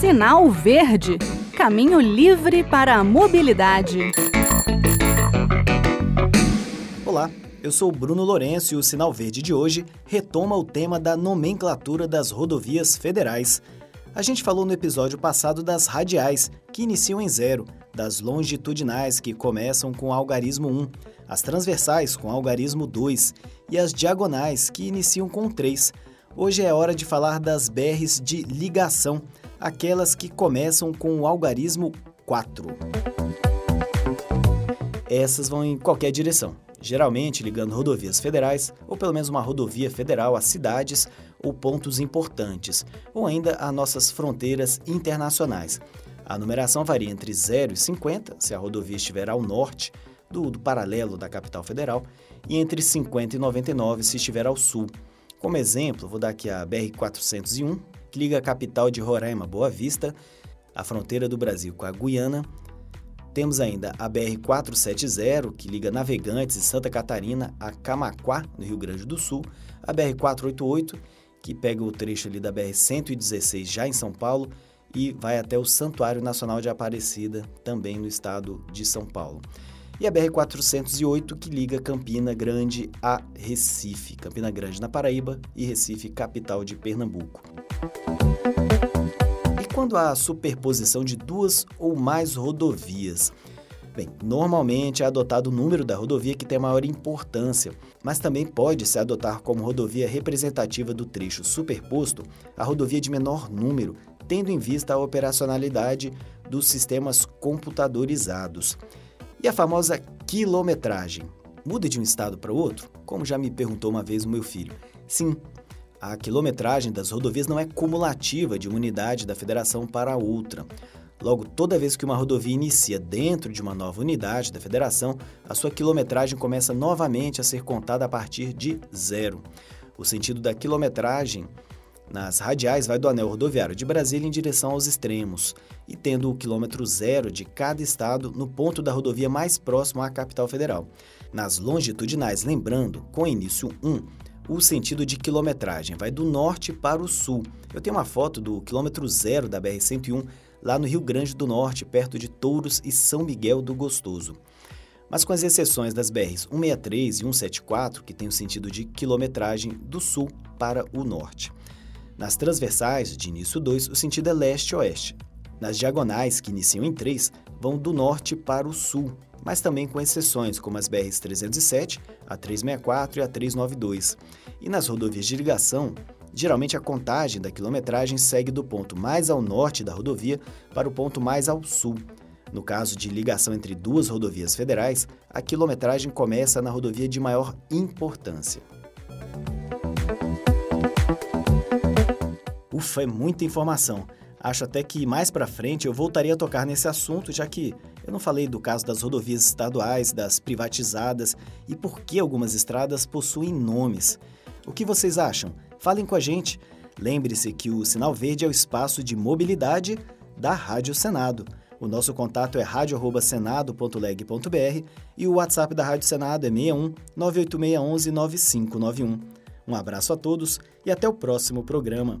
Sinal Verde Caminho livre para a mobilidade. Olá, eu sou Bruno Lourenço e o Sinal Verde de hoje retoma o tema da nomenclatura das rodovias federais. A gente falou no episódio passado das radiais, que iniciam em zero, das longitudinais, que começam com algarismo 1, as transversais com algarismo 2 e as diagonais, que iniciam com 3. Hoje é hora de falar das BRs de ligação, aquelas que começam com o algarismo 4. Essas vão em qualquer direção, geralmente ligando rodovias federais ou pelo menos uma rodovia federal a cidades ou pontos importantes, ou ainda a nossas fronteiras internacionais. A numeração varia entre 0 e 50, se a rodovia estiver ao norte do, do paralelo da capital federal, e entre 50 e 99 se estiver ao sul. Como exemplo, vou dar aqui a BR-401, que liga a capital de Roraima, Boa Vista, a fronteira do Brasil com a Guiana. Temos ainda a BR-470, que liga Navegantes e Santa Catarina a Camaquá, no Rio Grande do Sul. A BR-488, que pega o trecho ali da BR-116 já em São Paulo e vai até o Santuário Nacional de Aparecida, também no estado de São Paulo e a BR-408 que liga Campina Grande a Recife, Campina Grande na Paraíba e Recife, capital de Pernambuco. E quando há superposição de duas ou mais rodovias? Bem, normalmente é adotado o número da rodovia que tem maior importância, mas também pode se adotar como rodovia representativa do trecho superposto a rodovia de menor número, tendo em vista a operacionalidade dos sistemas computadorizados. E a famosa quilometragem? Muda de um estado para outro? Como já me perguntou uma vez o meu filho. Sim, a quilometragem das rodovias não é cumulativa de uma unidade da federação para outra. Logo, toda vez que uma rodovia inicia dentro de uma nova unidade da federação, a sua quilometragem começa novamente a ser contada a partir de zero. O sentido da quilometragem nas radiais vai do anel rodoviário de Brasília em direção aos extremos e tendo o quilômetro zero de cada estado no ponto da rodovia mais próximo à capital federal. Nas longitudinais, lembrando, com início 1, o sentido de quilometragem vai do norte para o sul. Eu tenho uma foto do quilômetro zero da BR-101 lá no Rio Grande do Norte, perto de Touros e São Miguel do Gostoso. Mas com as exceções das BRs 163 e 174, que têm o sentido de quilometragem do sul para o norte. Nas transversais, de início 2, o sentido é leste-oeste. Nas diagonais, que iniciam em 3, vão do norte para o sul, mas também com exceções, como as BRs 307, a 364 e a 392. E nas rodovias de ligação, geralmente a contagem da quilometragem segue do ponto mais ao norte da rodovia para o ponto mais ao sul. No caso de ligação entre duas rodovias federais, a quilometragem começa na rodovia de maior importância. Ufa, é muita informação. Acho até que mais para frente eu voltaria a tocar nesse assunto, já que eu não falei do caso das rodovias estaduais, das privatizadas e por que algumas estradas possuem nomes. O que vocês acham? Falem com a gente. Lembre-se que o Sinal Verde é o espaço de mobilidade da Rádio Senado. O nosso contato é radio@senado.leg.br e o WhatsApp da Rádio Senado é 61 98611 9591. Um abraço a todos e até o próximo programa.